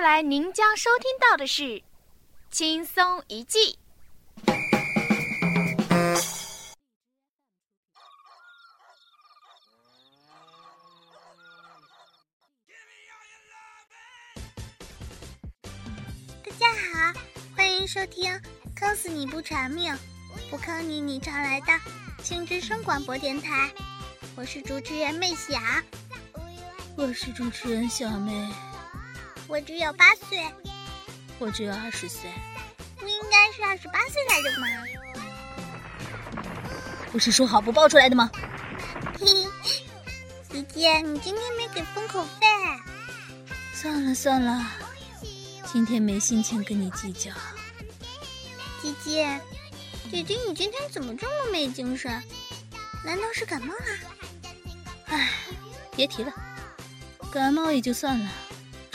接下来您将收听到的是《轻松一记》。大家好，欢迎收听《坑死你不偿命，不坑你你常来的青之声广播电台》，我是主持人妹小，我是主持人小妹，我只有八岁，我只有二十岁，不应该是二十八岁来着吗？不是说好不报出来的吗？嘿嘿，姐姐，你今天没给封口费。算了算了，今天没心情跟你计较。姐姐，姐姐，你今天怎么这么没精神？难道是感冒了？唉，别提了，感冒也就算了，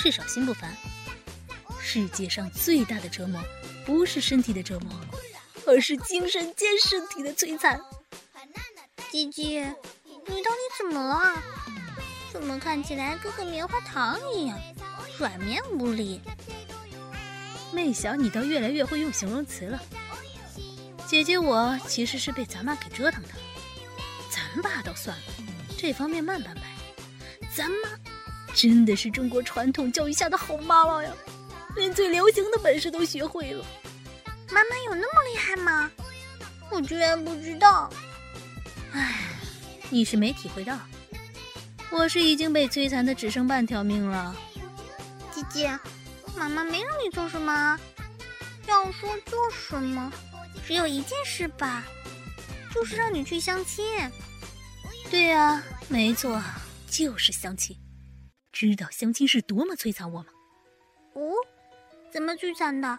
至少心不烦。世界上最大的折磨，不是身体的折磨，而是精神兼身体的摧残。姐姐，你到底怎么了？怎么看起来跟个棉花糖一样，软绵无力？妹小，你倒越来越会用形容词了。姐姐，我其实是被咱妈给折腾的。咱爸倒算了，这方面慢半拍。咱妈真的是中国传统教育下的好妈妈呀，连最流行的本事都学会了。妈妈有那么厉害吗？我居然不知道。唉，你是没体会到。我是已经被摧残的只剩半条命了，姐姐，妈妈没让你做什么？要说做什么，只有一件事吧，就是让你去相亲。对啊，没错，就是相亲。知道相亲是多么摧残我吗？哦，怎么摧残的？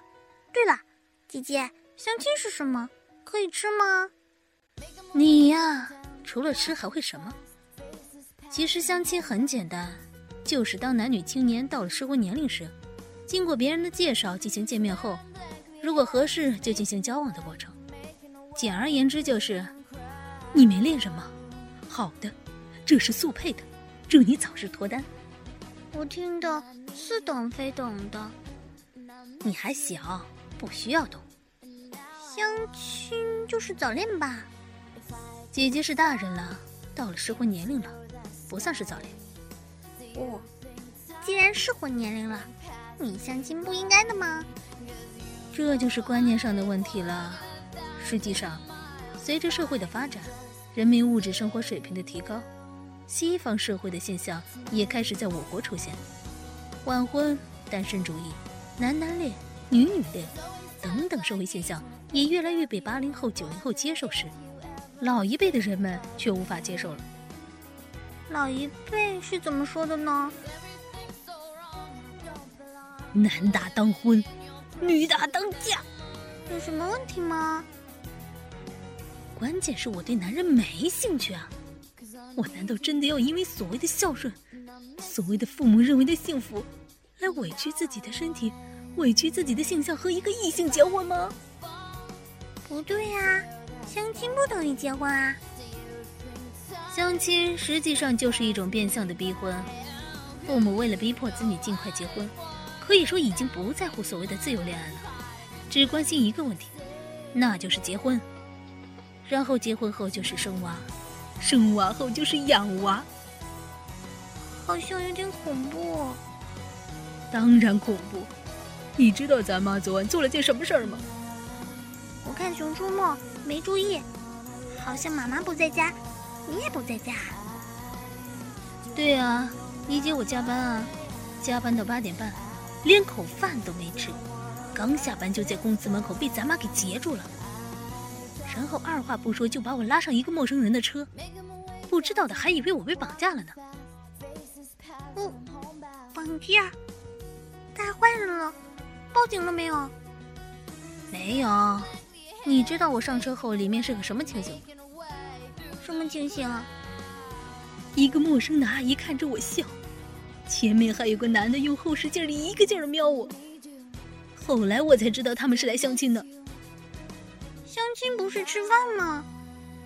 对了，姐姐，相亲是什么？可以吃吗？你呀，除了吃还会什么？其实相亲很简单，就是当男女青年到了适婚年龄时，经过别人的介绍进行见面后，如果合适就进行交往的过程。简而言之就是，你没恋人吗？好的，这是速配的，祝你早日脱单。我听的似懂非懂的。你还小，不需要懂。相亲就是早恋吧？姐姐是大人了，到了适婚年龄了。不算是早恋。哦，既然适婚年龄了，你相亲不应该的吗？这就是观念上的问题了。实际上，随着社会的发展，人民物质生活水平的提高，西方社会的现象也开始在我国出现。晚婚、单身主义、男男恋、女女恋等等社会现象也越来越被八零后、九零后接受时，老一辈的人们却无法接受了。老一辈是怎么说的呢？男大当婚，女大当嫁，有什么问题吗？关键是我对男人没兴趣啊！我难道真的要因为所谓的孝顺，所谓的父母认为的幸福，来委屈自己的身体，委屈自己的性向和一个异性结婚吗？不对呀，相亲不等于结婚啊！相亲实际上就是一种变相的逼婚，父母为了逼迫子女尽快结婚，可以说已经不在乎所谓的自由恋爱了，只关心一个问题，那就是结婚。然后结婚后就是生娃，生娃后就是养娃，好像有点恐怖。当然恐怖，你知道咱妈昨晚做了件什么事儿吗？我看《熊出没》没注意，好像妈妈不在家。你也不在家？对啊，你姐我加班啊，加班到八点半，连口饭都没吃，刚下班就在公司门口被咱妈给截住了，然后二话不说就把我拉上一个陌生人的车，不知道的还以为我被绑架了呢。不，绑架？带坏人了？报警了没有？没有。你知道我上车后里面是个什么情形？什么情形？一个陌生的阿姨看着我笑，前面还有个男的用后视镜里一个劲儿瞄我。后来我才知道他们是来相亲的。相亲不是吃饭吗？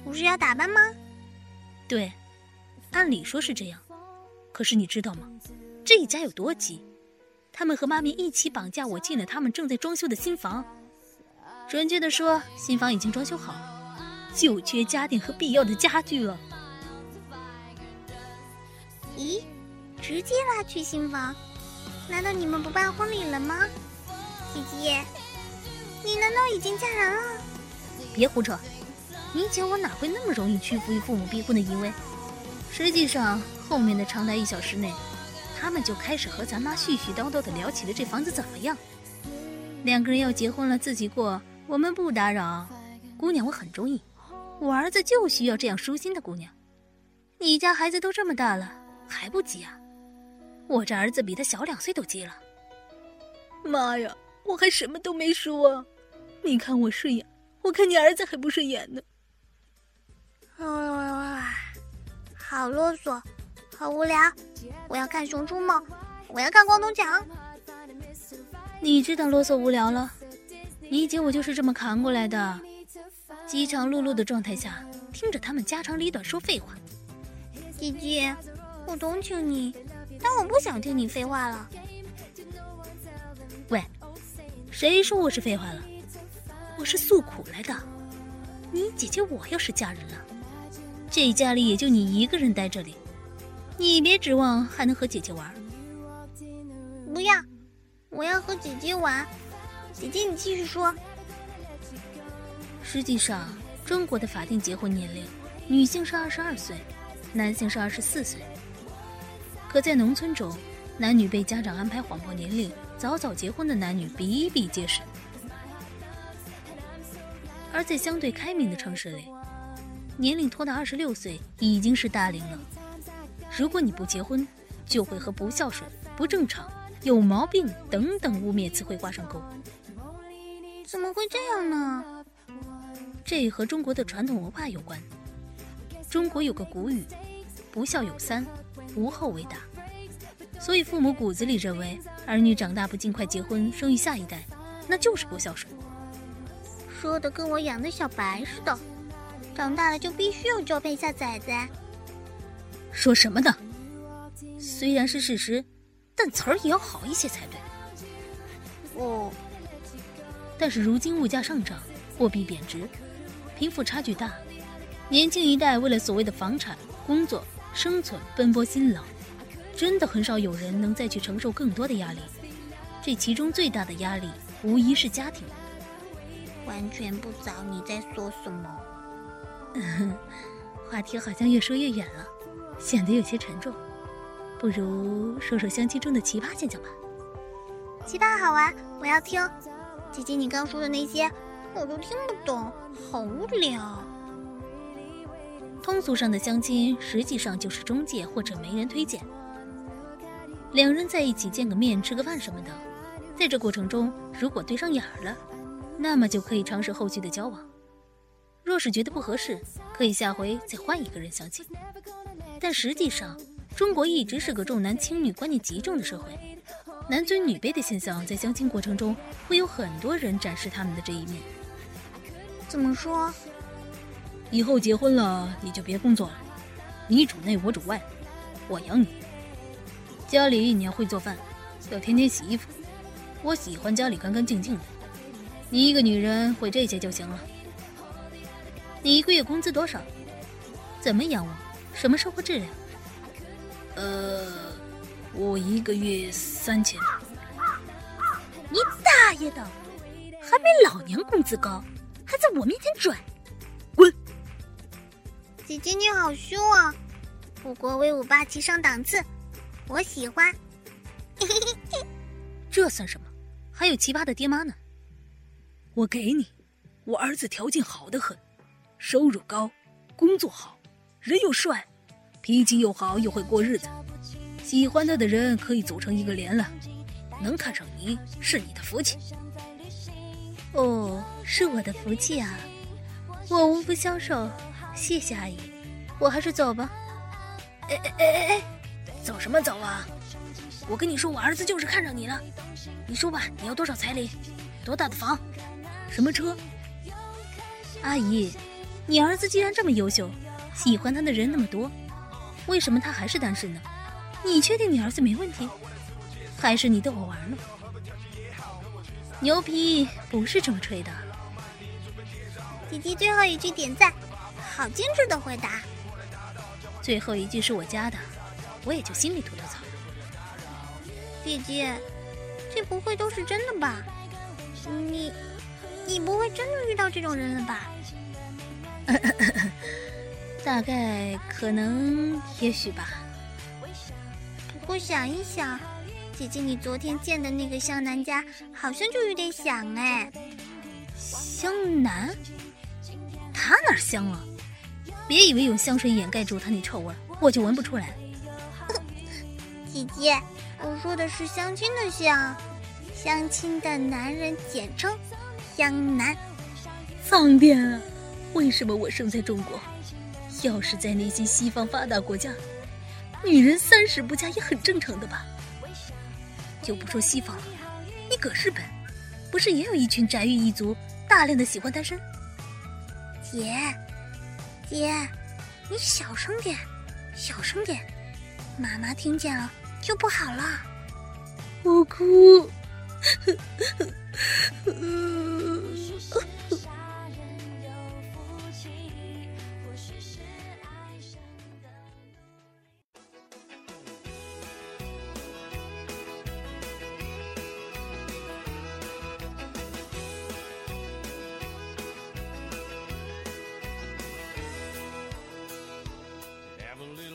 不是要打扮吗？对，按理说是这样。可是你知道吗？这一家有多急？他们和妈咪一起绑架我进了他们正在装修的新房。准确的说，新房已经装修好了，就缺家电和必要的家具了。咦，直接拉去新房？难道你们不办婚礼了吗？姐姐，你难道已经嫁人了？别胡扯！你姐我哪会那么容易屈服于父母逼婚的淫威？实际上，后面的长达一小时内，他们就开始和咱妈絮絮叨叨的聊起了这房子怎么样。两个人要结婚了，自己过，我们不打扰。姑娘我很中意，我儿子就需要这样舒心的姑娘。你家孩子都这么大了，还不急啊？我这儿子比他小两岁都急了。妈呀，我还什么都没说，你看我顺眼，我看你儿子还不顺眼呢。啊，好啰嗦，好无聊！我要看《熊出没》，我要看《光头强》。你知道啰嗦无聊了？你姐我就是这么扛过来的，饥肠辘辘的状态下，听着他们家长里短说废话。姐姐，我同情你，但我不想听你废话了。喂，谁说我是废话了？我是诉苦来的。你姐姐我要是嫁人了。这家里也就你一个人待这里，你别指望还能和姐姐玩。不要，我要和姐姐玩。姐姐，你继续说。实际上，中国的法定结婚年龄，女性是二十二岁，男性是二十四岁。可在农村中，男女被家长安排谎报年龄，早早结婚的男女比比皆是。而在相对开明的城市里，年龄拖到二十六岁已经是大龄了。如果你不结婚，就会和不孝顺、不正常、有毛病等等污蔑词汇挂上钩。怎么会这样呢？这和中国的传统文化有关。中国有个古语：“不孝有三，无后为大。”所以父母骨子里认为，儿女长大不尽快结婚生育下一代，那就是不孝顺。说的跟我养的小白似的。长大了就必须要交配下崽崽。说什么呢？虽然是事实，但词儿也要好一些才对。哦。但是如今物价上涨，货币贬值，贫富差距大，年轻一代为了所谓的房产、工作、生存奔波辛劳，真的很少有人能再去承受更多的压力。这其中最大的压力，无疑是家庭。完全不知道你在说什么。话题好像越说越远了，显得有些沉重。不如说说相亲中的奇葩现象吧。奇葩好玩，我要听。姐姐，你刚说的那些我都听不懂，好无聊。通俗上的相亲实际上就是中介或者媒人推荐，两人在一起见个面、吃个饭什么的。在这过程中，如果对上眼儿了，那么就可以尝试后续的交往。若是觉得不合适，可以下回再换一个人相亲。但实际上，中国一直是个重男轻女观念极重的社会，男尊女卑的现象在相亲过程中会有很多人展示他们的这一面。怎么说？以后结婚了你就别工作了，你主内我主外，我养你。家里你要会做饭，要天天洗衣服。我喜欢家里干干净净的，你一个女人会这些就行了。你一个月工资多少？怎么养我？什么生活质量？呃，我一个月三千。你大爷的！还没老娘工资高，还在我面前拽，滚！姐姐你好凶啊！不过威武霸气上档次，我喜欢。这算什么？还有奇葩的爹妈呢。我给你，我儿子条件好的很。收入高，工作好，人又帅，脾气又好，又会过日子。喜欢他的人可以组成一个连了，能看上你是你的福气。哦，是我的福气啊！我无福消受，谢谢阿姨，我还是走吧。哎哎哎哎哎，走什么走啊？我跟你说，我儿子就是看上你了。你说吧，你要多少彩礼？多大的房？什么车？阿姨。你儿子既然这么优秀，喜欢他的人那么多，为什么他还是单身呢？你确定你儿子没问题？还是你逗我玩呢？牛皮不是这么吹的。姐姐最后一句点赞，好精致的回答。最后一句是我加的，我也就心里吐吐槽。姐姐，这不会都是真的吧？你，你不会真的遇到这种人了吧？大概，可能，也许吧。不过想一想，姐姐你昨天见的那个湘南家，好像就有点像哎。湘南？他哪香了？别以为用香水掩盖住他那臭味，我就闻不出来。姐姐，我说的是相亲的相，相亲的男人简称江南。苍天啊！为什么我生在中国？要是在那些西方发达国家，女人三十不嫁也很正常的吧？就不说西方了，你搁日本，不是也有一群宅玉一族，大量的喜欢单身？姐，姐，你小声点，小声点，妈妈听见了就不好了。我哭。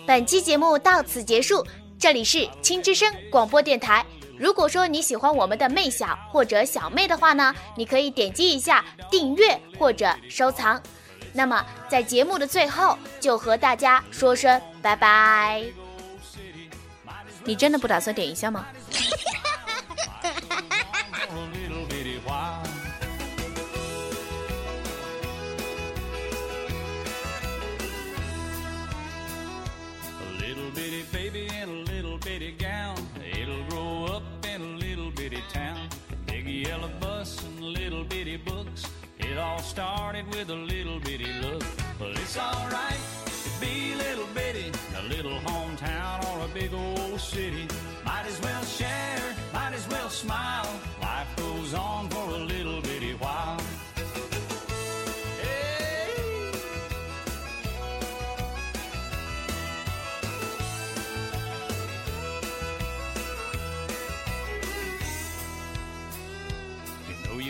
本期节目到此结束，这里是青之声广播电台。如果说你喜欢我们的妹小或者小妹的话呢，你可以点击一下订阅或者收藏。那么在节目的最后，就和大家说声拜拜。你真的不打算点一下吗？started with a little bitty look. Well, it's alright to be a little bitty, a little hometown or a big old city. Might as well share, might as well smile. Life goes on for a little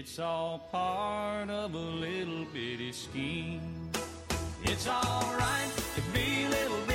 It's all part of a little bitty scheme. It's alright to be little